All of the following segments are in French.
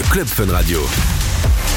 le Club Fun Radio.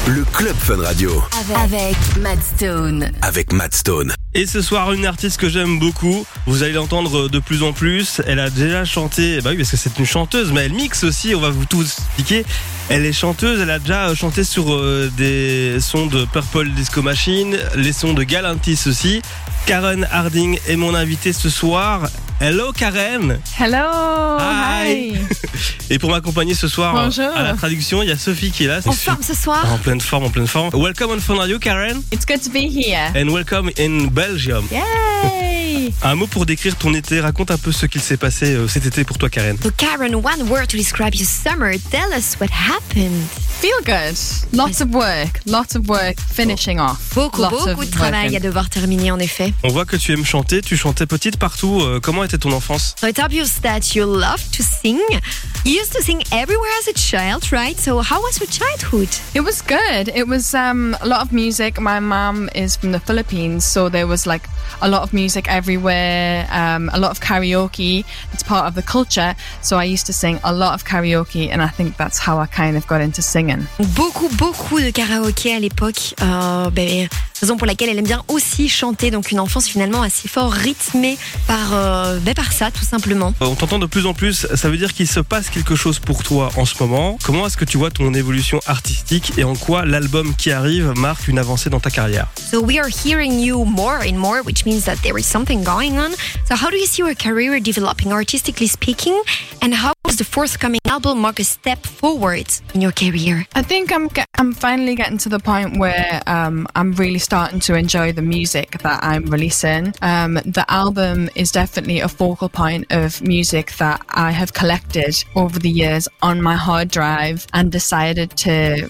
Le Club Fun Radio Avec, avec Matt Stone. avec Matt Stone. Et ce soir, une artiste que j'aime beaucoup. Vous allez l'entendre de plus en plus. Elle a déjà chanté, bah oui, parce que c'est une chanteuse, mais elle mixe aussi. On va vous tout expliquer. Elle est chanteuse. Elle a déjà chanté sur euh, des sons de Purple Disco Machine, les sons de Galantis aussi. Karen Harding est mon invitée ce soir. Hello Karen. Hello. Hi. Hi. Et pour m'accompagner ce soir Bonjour. à la traduction, il y a Sophie qui est là. En forme ce soir En pleine forme, en pleine forme. Welcome on Fun Radio, Karen, It's good to be here. and welcome in Belgium. Yay. Un mot pour décrire ton été. Raconte un peu ce qu'il s'est passé euh, cet été pour toi, Karen. So Karen, one word to describe your summer. Tell us what happened. Feel good. Lots of work. Lots of work finishing off. Beaucoup, Lots beaucoup de travail working. à devoir terminer en effet. On voit que tu aimes chanter. Tu chantais petite partout. Euh, comment était ton enfance? So it's obvious that you love to sing. You used to sing everywhere as a child, right? So how was your childhood? It was good. It was um, a lot of music. My mum is from the Philippines, so there was like a lot of music everywhere, um, a lot of karaoke. It's part of the culture. So I used to sing a lot of karaoke, and I think that's how I kind of got into singing. Beaucoup, beaucoup de karaoké à l'époque. Euh, raison pour laquelle elle aime bien aussi chanter. Donc une enfance finalement assez fort rythmée par, euh, ben, par ça, tout simplement. Euh, On t'entend de plus en plus. Ça veut dire qu'il se passe quelque chose pour toi en ce moment. Comment est-ce que tu vois ton évolution artistique et en quoi l'album qui arrive marque une avancée dans ta carrière? So we are hearing you more and more, which means that there is something going on. So how do you see your career developing artistically speaking? And how does the forthcoming album mark a step forward in your career? I think I'm I'm finally getting to the point where um, I'm really starting to enjoy the music that I'm releasing. Um, the album is definitely a focal point of music that I have collected over the years on my hard drive and decided to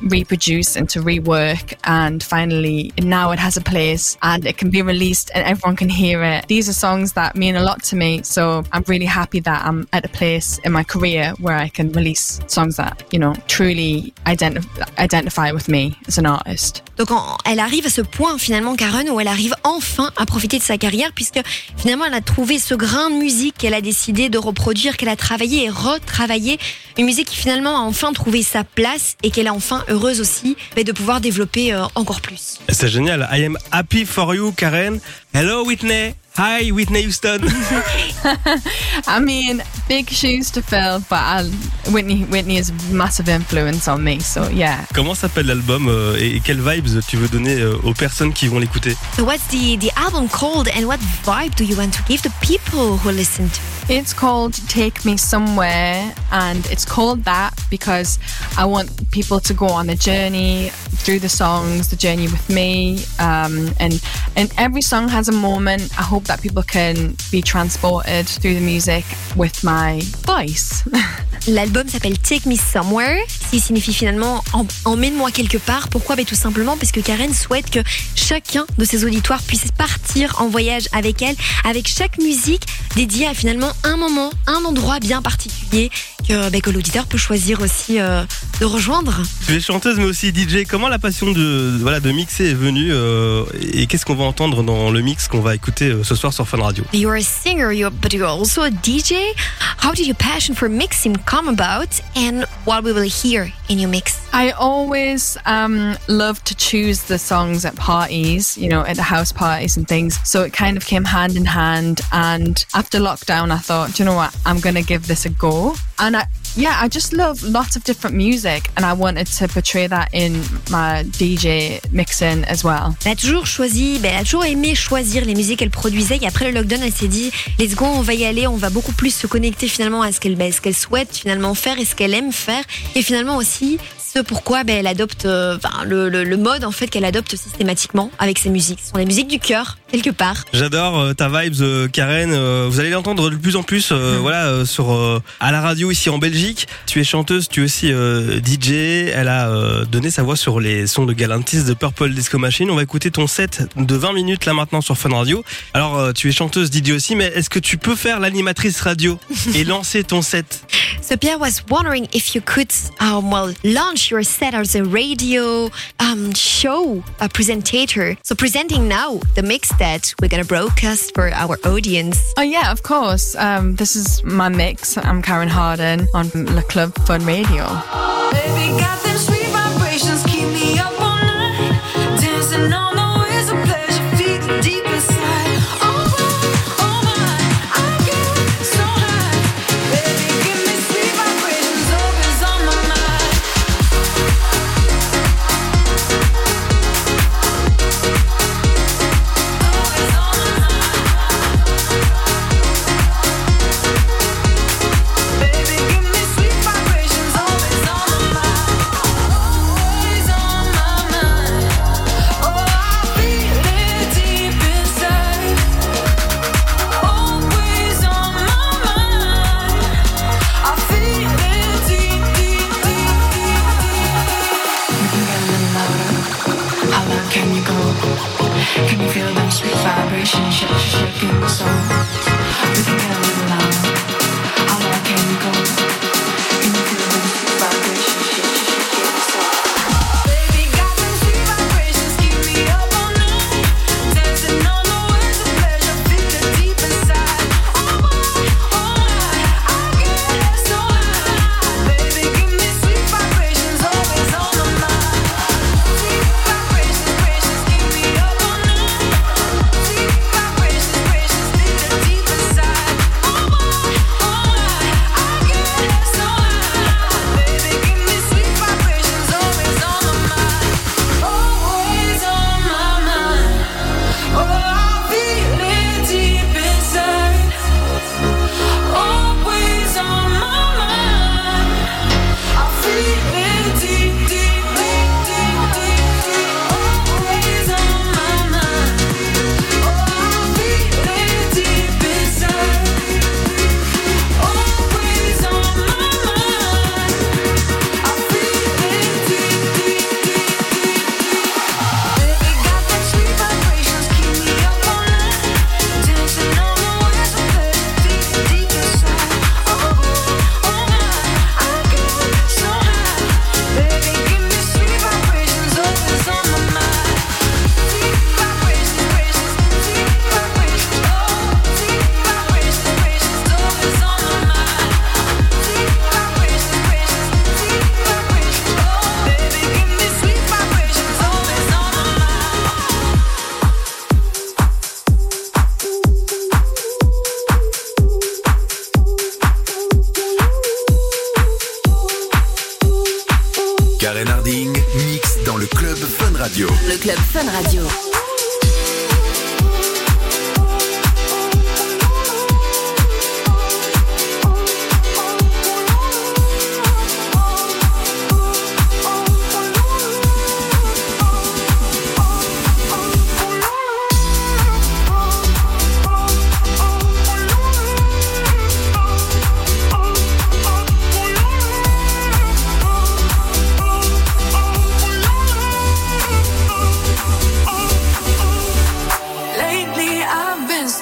reproduce and to rework. And finally, now it has a place and it can be released and everyone can hear it. These are songs that mean a lot to me, so I'm really happy that I'm at a place in my career where I can release songs that you know truly identi- identify with me as an artist. Donc en- elle arrive à ce point finalement, Karen, où elle arrive enfin à profiter de sa carrière, puisque finalement elle a trouvé ce grain de musique qu'elle a décidé de reproduire, qu'elle a travaillé et retravaillé. Une musique qui finalement a enfin trouvé sa place et qu'elle est enfin heureuse aussi mais de pouvoir développer euh, encore plus. C'est génial. I am happy for you, Karen. Hello, Whitney. Hi, Whitney Houston. I mean, big shoes to fill, but I, Whitney Whitney is a massive influence on me. So yeah, Comment s'appelle l'album euh, et quelles vibes tu veux donner euh, aux personnes qui vont l'écouter So what's the, the album called and what vibe do you want to give the people who listen to? it's called "Take Me Somewhere," and it's called that because I want people to go on the journey through the songs, the journey with me, um, and and every song has a moment. I hope that people can be transported through the music with my voice. L'album s'appelle Take Me Somewhere, ce qui signifie finalement en- emmène-moi quelque part. Pourquoi? Ben Tout simplement parce que Karen souhaite que chacun de ses auditoires puisse partir en voyage avec elle, avec chaque musique dédiée à finalement un moment, un endroit bien particulier que, ben, que l'auditeur peut choisir aussi euh, de rejoindre. Tu es chanteuse mais aussi DJ. Comment la passion de voilà de mixer est venue euh, et qu'est-ce qu'on va entendre dans le mix qu'on va écouter euh, ce soir sur Fun Radio You're a singer, you're, but you're also a DJ. How did your passion for mixing come about and what we will hear in your mix? I always um, love to choose the songs at parties, you know, at the house parties and things. So it kind of came hand in hand. And after lockdown, I thought, "Do you know what? I'm going to give this a go. And I, yeah, I just love lots of different music. And I wanted to portray that in my DJ mixing as well. Elle a toujours choisi, ben, elle a toujours aimé choisir les musiques qu'elle produisait. Et après le lockdown, elle s'est dit, let's go, on va y aller, on va beaucoup plus se connecter finalement à ce qu'elle ben, qu'elle souhaite finalement faire et ce qu'elle aime faire. Et finalement aussi, ce pourquoi ben, elle adopte euh, enfin, le, le- le mode en fait qu'elle adopte systématiquement avec ses musiques. Ce sont les musiques du cœur, quelque part. J'adore euh, ta vibes, euh, Karen. Vous allez l'entendre de plus en plus, euh, voilà, sur à la radio ici en Belgique. Tu es chanteuse, tu es aussi DJ. Elle a donné sa voix sur les sons de Galantis de Purple Disco Machine. On va écouter ton set de 20 minutes là maintenant sur Fun Radio. Alors, tu es chanteuse, DJ aussi, mais est-ce que tu peux faire l'animatrice radio et lancer ton set? So Pierre was wondering if you could, um, well, launch your set as a radio um, show a presentator. So presenting now the mix that we're gonna broadcast for our audience. Oh yeah, of course. Um, this is my mix. I'm Karen Harden on Le Club Fun Radio.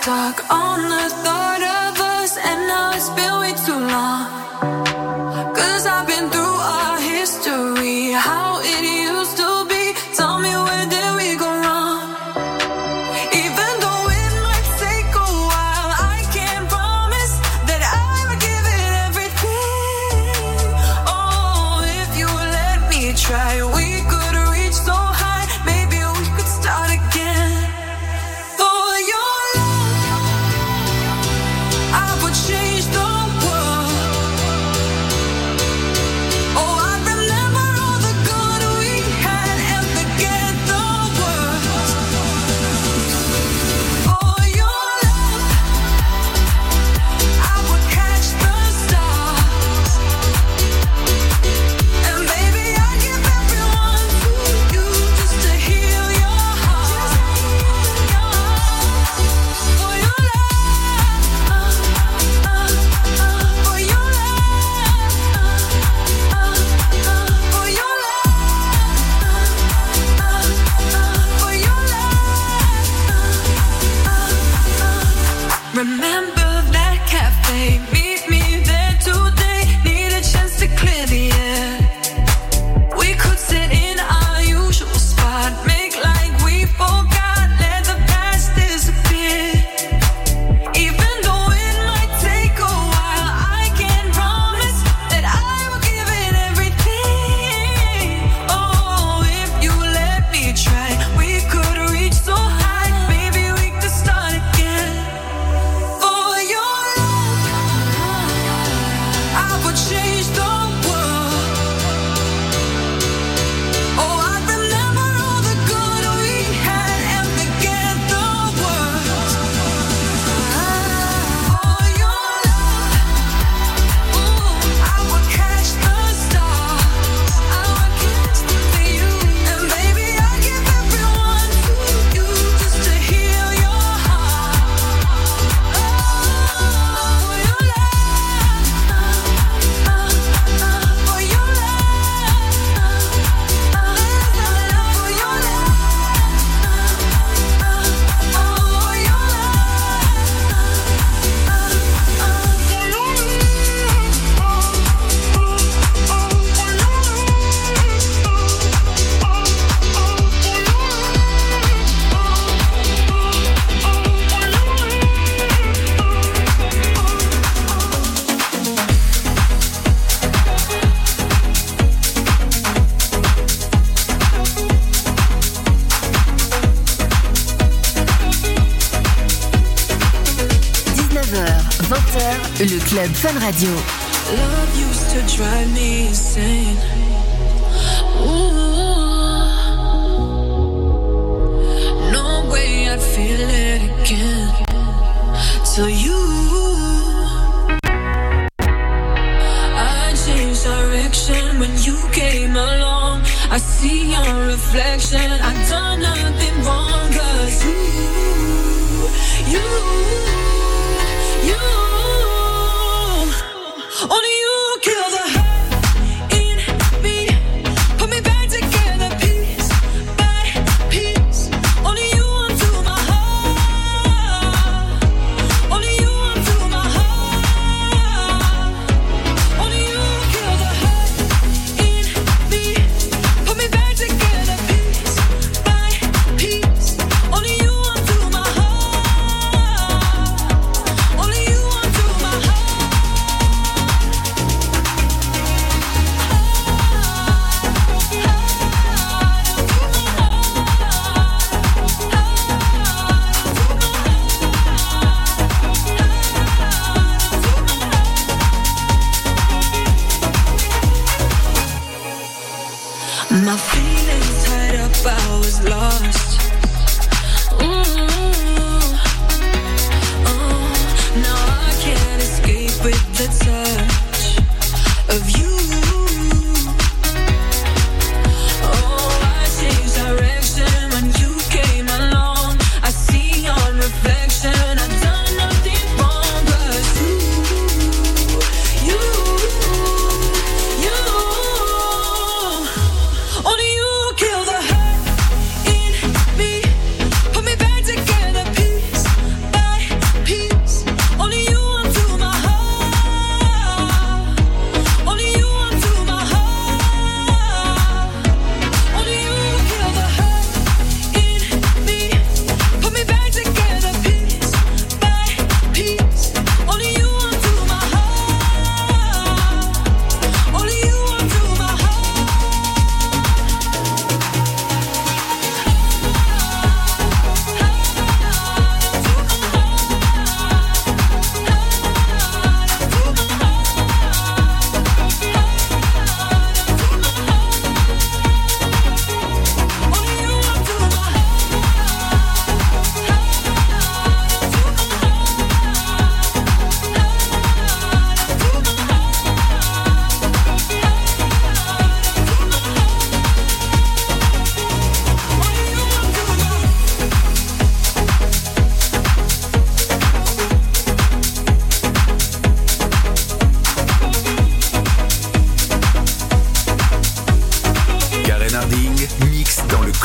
stuck on the th- Fun Radio. Love used to drive me insane.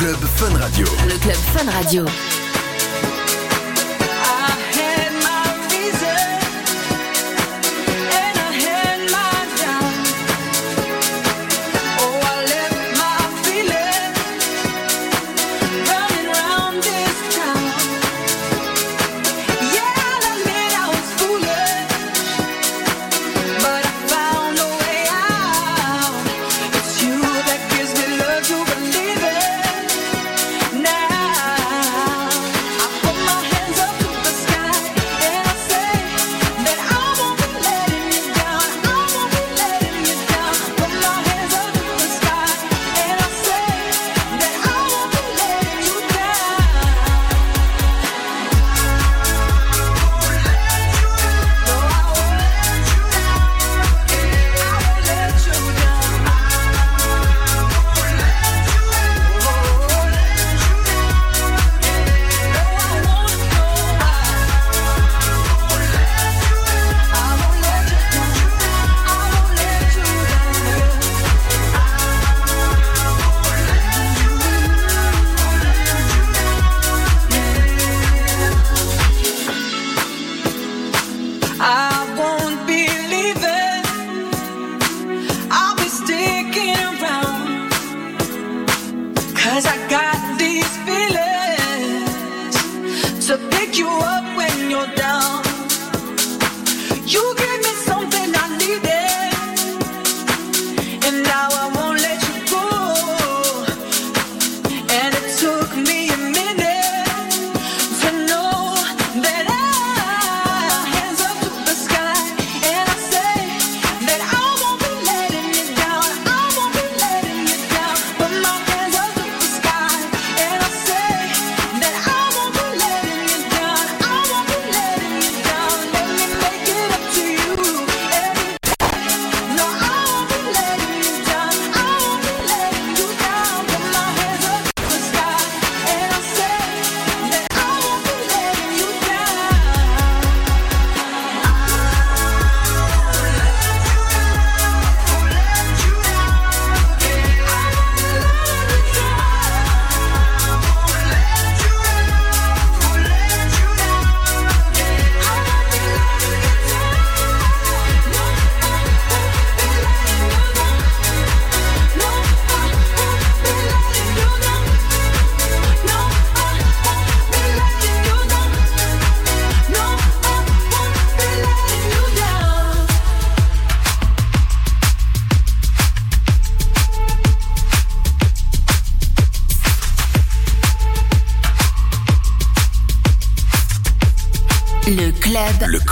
Le Club Fun Radio.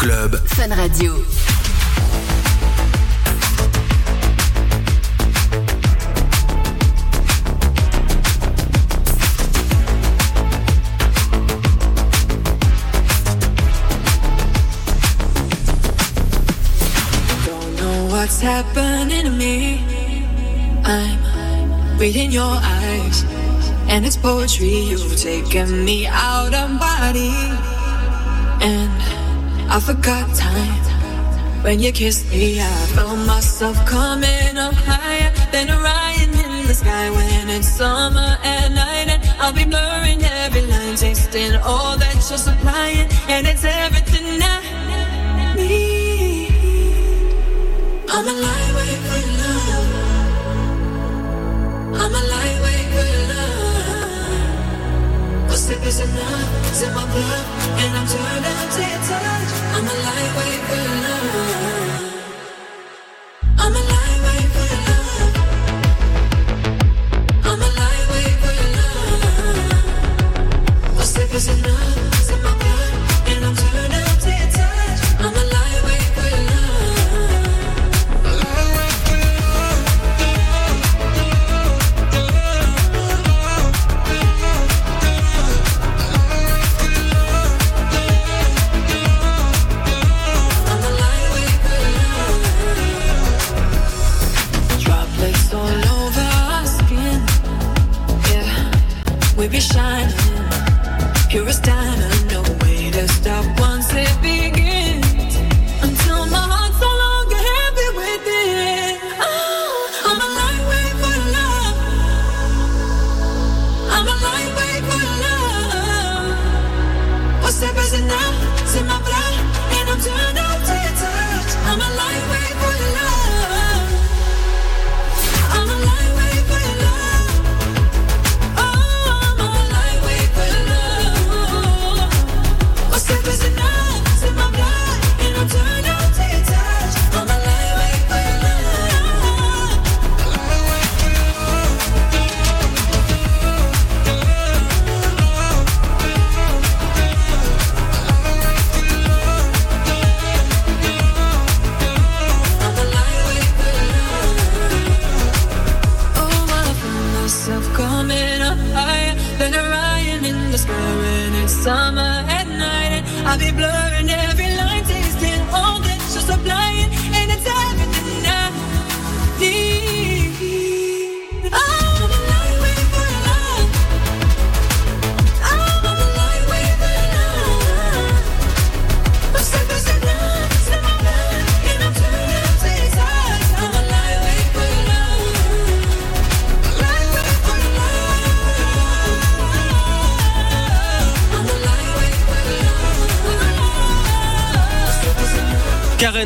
Club. Fun Radio. Don't know what's happening to me. I'm reading your eyes, and it's poetry. You've taken me out of body, and I forgot time. When you kissed me, I felt myself coming up higher than Orion in the sky. When it's summer at night, and I'll be blurring every line, tasting all that you're supplying, and it's everything I need. I'm a lightweight for love. Sip is enough, it's my blood, and I'm turned up to your touch. I'm a lightweight for love. I'm a lightweight for love. I'm a lightweight for love. Is enough, we be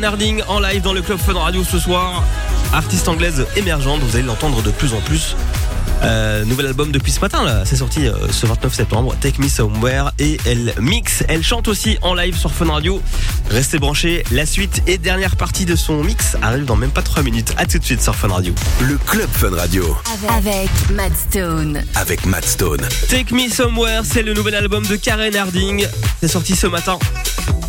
Karen Harding en live dans le Club Fun Radio ce soir. Artiste anglaise émergente, vous allez l'entendre de plus en plus. Euh, nouvel album depuis ce matin là, c'est sorti euh, ce 29 septembre, Take Me Somewhere et elle mixe, elle chante aussi en live sur Fun Radio. Restez branchés, la suite et dernière partie de son mix arrive dans même pas 3 minutes. À tout de suite sur Fun Radio. Le club Fun Radio. Avec Mad Stone. Avec Matt Stone. Take Me Somewhere, c'est le nouvel album de Karen Harding. C'est sorti ce matin.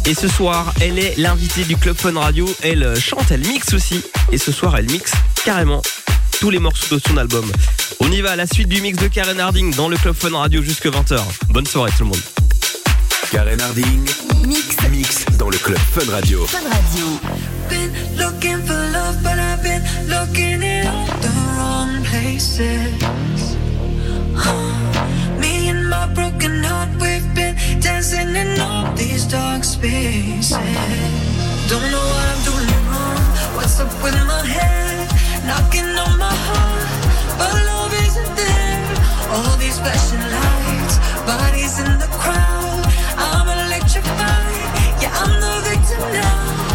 Et ce soir, elle est l'invitée du Club Fun Radio. Elle euh, chante, elle mixe aussi. Et ce soir, elle mixe carrément tous les morceaux de son album. On y va à la suite du mix de Karen Harding dans le Club Fun Radio jusque 20h. Bonne soirée tout le monde. Karen Harding. Mix. Mix dans le club Fun Radio. Fun Radio. Dancing in all these dark spaces. Don't know what I'm doing wrong. What's up with my head? Knocking on my heart, but love isn't there. All these flashing lights, bodies in the crowd. I'm electrified. Yeah, I'm the victim now.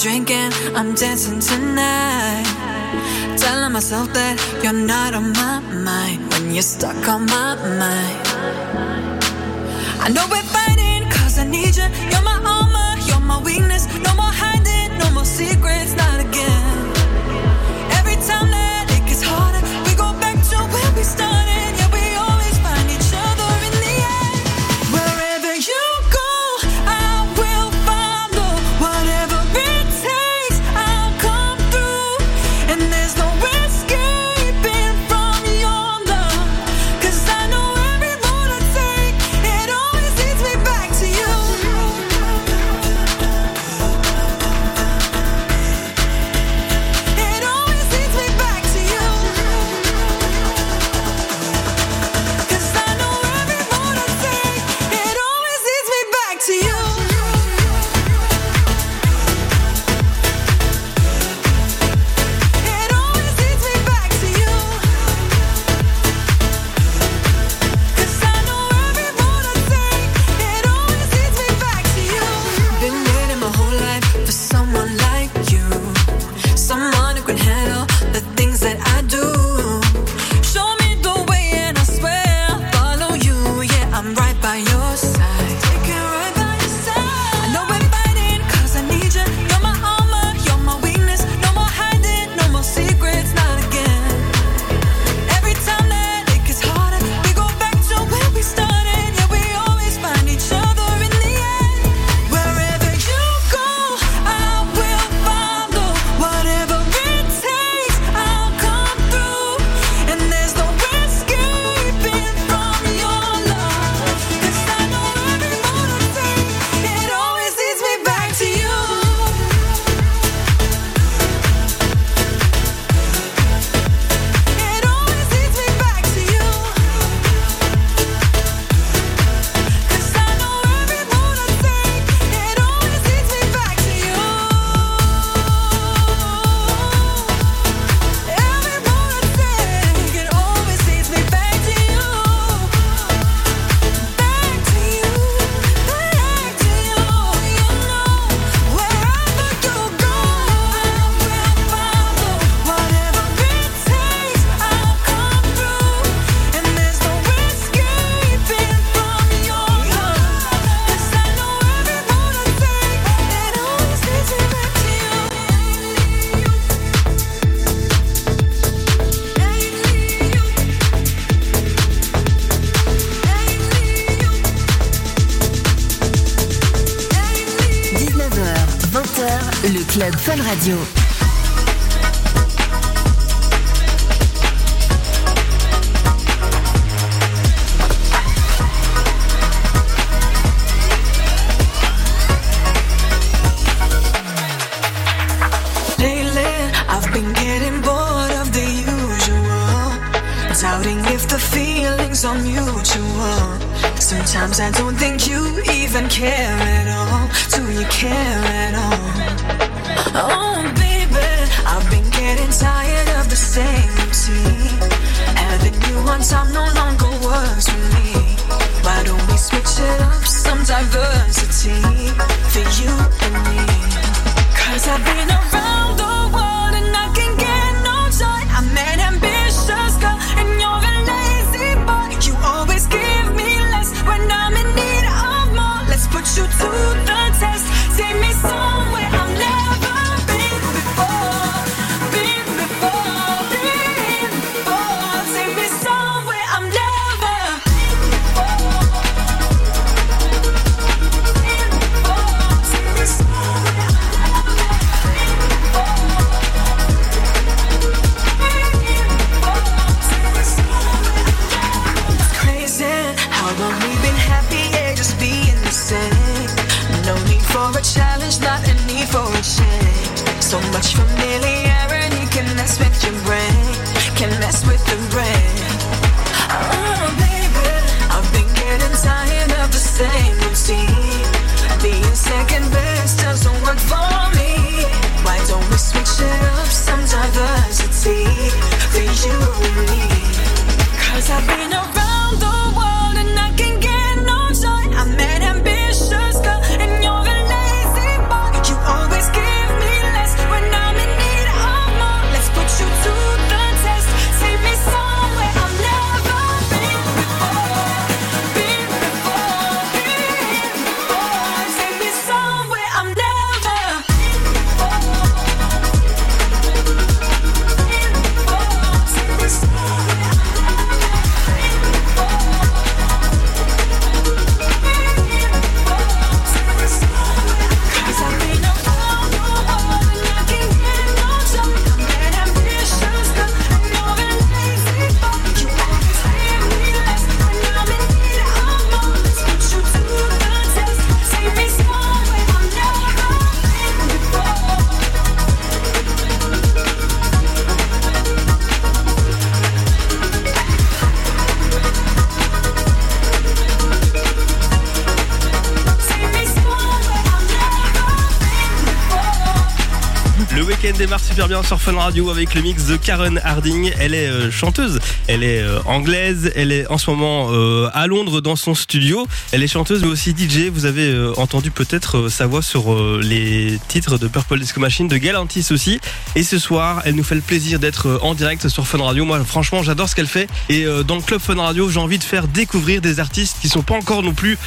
drinking, I'm dancing tonight. Telling myself that you're not on my mind when you're stuck on my mind. I know we're fighting, cause I need you. You're my armor, you're my weakness. No more hiding, no more secrets, not club Fun Radio. Lately, I've been getting bored of the usual. Doubting if the feelings are mutual. Sometimes I don't think you even care at all. Do you care at all? Oh, baby, I've been getting tired of the same routine. Having you on time no longer works for me. Why don't we switch it up? Some diversity for you and me. Cause I've been around the world and I can get bien sur Fun Radio avec le mix de Karen Harding. Elle est euh, chanteuse, elle est euh, anglaise, elle est en ce moment euh, à Londres dans son studio. Elle est chanteuse mais aussi DJ. Vous avez entendu peut-être sa voix sur les titres de Purple Disco Machine, de Galantis aussi. Et ce soir, elle nous fait le plaisir d'être en direct sur Fun Radio. Moi, franchement, j'adore ce qu'elle fait. Et dans le club Fun Radio, j'ai envie de faire découvrir des artistes qui sont pas encore non plus,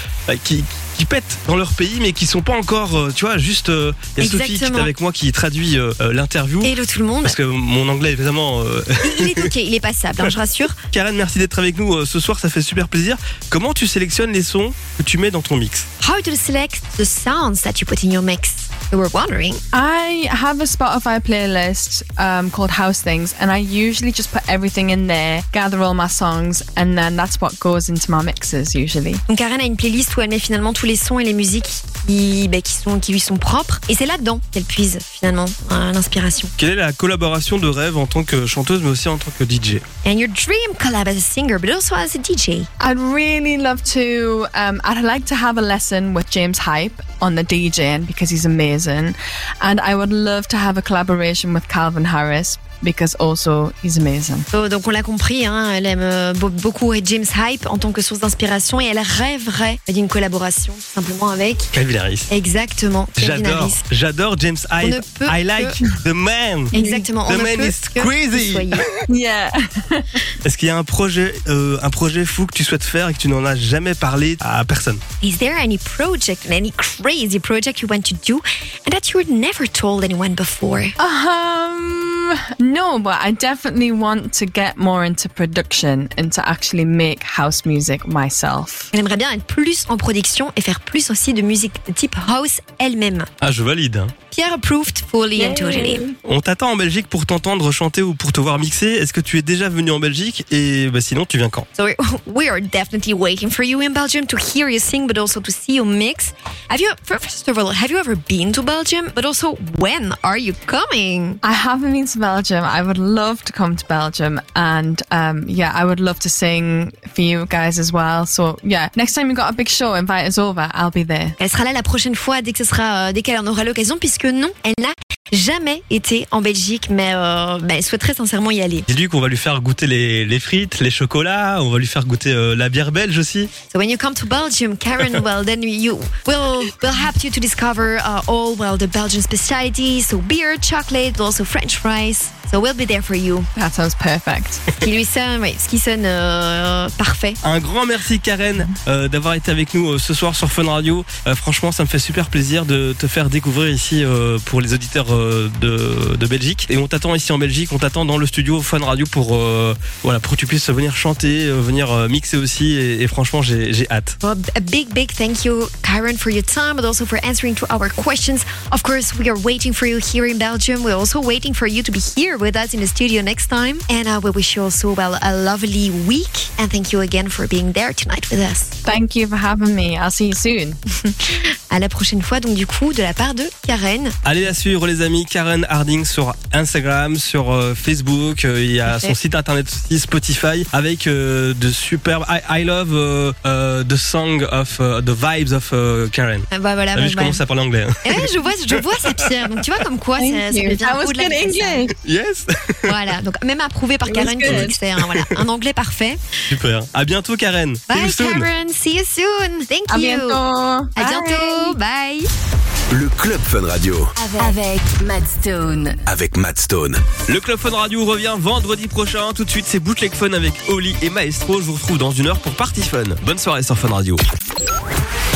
qui, qui pètent dans leur pays, mais qui sont pas encore, euh, tu vois, juste. euh, Il y a Sophie qui est avec moi qui traduit euh, l'interview. Hello tout le monde. Parce que mon anglais est vraiment. euh, Il est ok, il est passable, hein, je rassure. Karen, merci d'être avec nous ce soir, ça fait super plaisir. Comment tu sélectionnes les sons que tu mets dans ton mix? How to select the sounds that you put in your mix? Were wondering. I have a Spotify playlist um, called House Things, and I usually just put everything in there, gather all my songs, and then that's what goes into my mixes usually. Donc Karen a une playlist où elle met finalement tous les sons et les musiques qui, bah, qui, sont, qui lui sont propres. Et c'est là-dedans qu'elle puise finalement euh, l'inspiration. Quelle est la collaboration de rêve en tant que chanteuse, mais aussi en tant que DJ And your dream collab as a singer, but also as a DJ. I'd really love to. Um, I'd like to have a lesson with James Hype on the DJing because he's amazing, and I would love to have a collaboration with Calvin Harris because also he's amazing. Oh, donc on l'a compris, hein, elle aime euh, be- beaucoup James Hype en tant que source d'inspiration et elle rêverait d'une collaboration tout simplement avec Calvin Harris. exactement J'adore, j'adore James Hype. I like the man. Exactement, on The ne man is que crazy. Yeah. Est-ce qu'il y a un projet, euh, un projet fou que tu souhaites faire et que tu n'en as jamais parlé à personne? Is there any project, any crazy project you want to do and that you were never told anyone before? Um, Um, no, but I definitely want to get more into production and to actually make house music myself. Elle aimerait bien être plus en production et faire plus aussi de musique de type house elle-même. Ah, je valide. hein. Pierre approved fully and totally. On t'attend en Belgique pour t'entendre chanter ou pour te voir mixer. Est-ce que tu es déjà venu en Belgique? Et bah, sinon, tu viens quand? So we- we are definitely waiting for you in Belgium to hear you sing, but also to see you mix. Have you, first of all, have you ever been to Belgium? But also, when are you coming? I haven't been to Belgium. I would love to come to Belgium, and um, yeah, I would love to sing for you guys as well. So yeah, next time you got a big show, invite us over. I'll be there. Elle sera là la prochaine fois dès que sera, euh, dès qu'elle en aura l'occasion, puisque non, elle n'a jamais été en Belgique, mais euh, bah, elle souhaiterait sincèrement y aller. Dis-lui qu'on va lui faire goûter les, les frites, les chocolats, on va lui faire goûter euh, la bière belge aussi. So when you come to Belgium, Karen, well, then you will will help you to discover uh, all well the Belgian specialities, so beer, chocolate, but also French fries. So we'll be there for you. That sounds perfect. Qui lui sonne, oui, ce qui sonne euh, parfait. Un grand merci Karen euh, d'avoir été avec nous euh, ce soir sur Fun Radio. Euh, franchement, ça me fait super plaisir de te faire découvrir ici euh, pour les auditeurs de, de Belgique. Et on t'attend ici en Belgique, on t'attend dans le studio Fun Radio pour euh, voilà pour que tu puisses venir chanter, euh, venir euh, mixer aussi. Et, et franchement, j'ai j'ai hâte. Well, a big, big thank you, Karen, for your time, but also for answering to our questions. Of course, we are waiting for you here in Belgium. We're also waiting for you to be here with us in the studio next time. And uh, we wish you also, well, a lovely week. And thank you again for being there tonight with us. Thank you for having me. I'll see you soon. À la prochaine fois, donc, du coup, de la part de Karen. Allez la suivre les amis, Karen Harding sur Instagram, sur euh, Facebook, euh, il y a son site internet aussi Spotify avec euh, de superbes I, I love euh, euh, the song of euh, the vibes of euh, Karen. Ah, bah voilà, bon, vu, je bah. commence à parler anglais. hein. Eh ouais, je vois, je vois ça, Pierre. Donc tu vois comme quoi ça, ça devient de. English. Yes, Voilà, donc même approuvé par Karen qui good. dit que c'est un, voilà, un anglais parfait. super. À bientôt Karen. See you Bye soon. Karen, see you soon. Thank À you. bientôt. À Bye. bientôt. Bye. Le Club Fun Radio Avec Matt Stone. avec Matt Stone. Le Club Fun Radio revient vendredi prochain. Tout de suite, c'est Bootleg Fun avec Oli et Maestro. Je vous retrouve dans une heure pour Party Fun. Bonne soirée sur Fun Radio.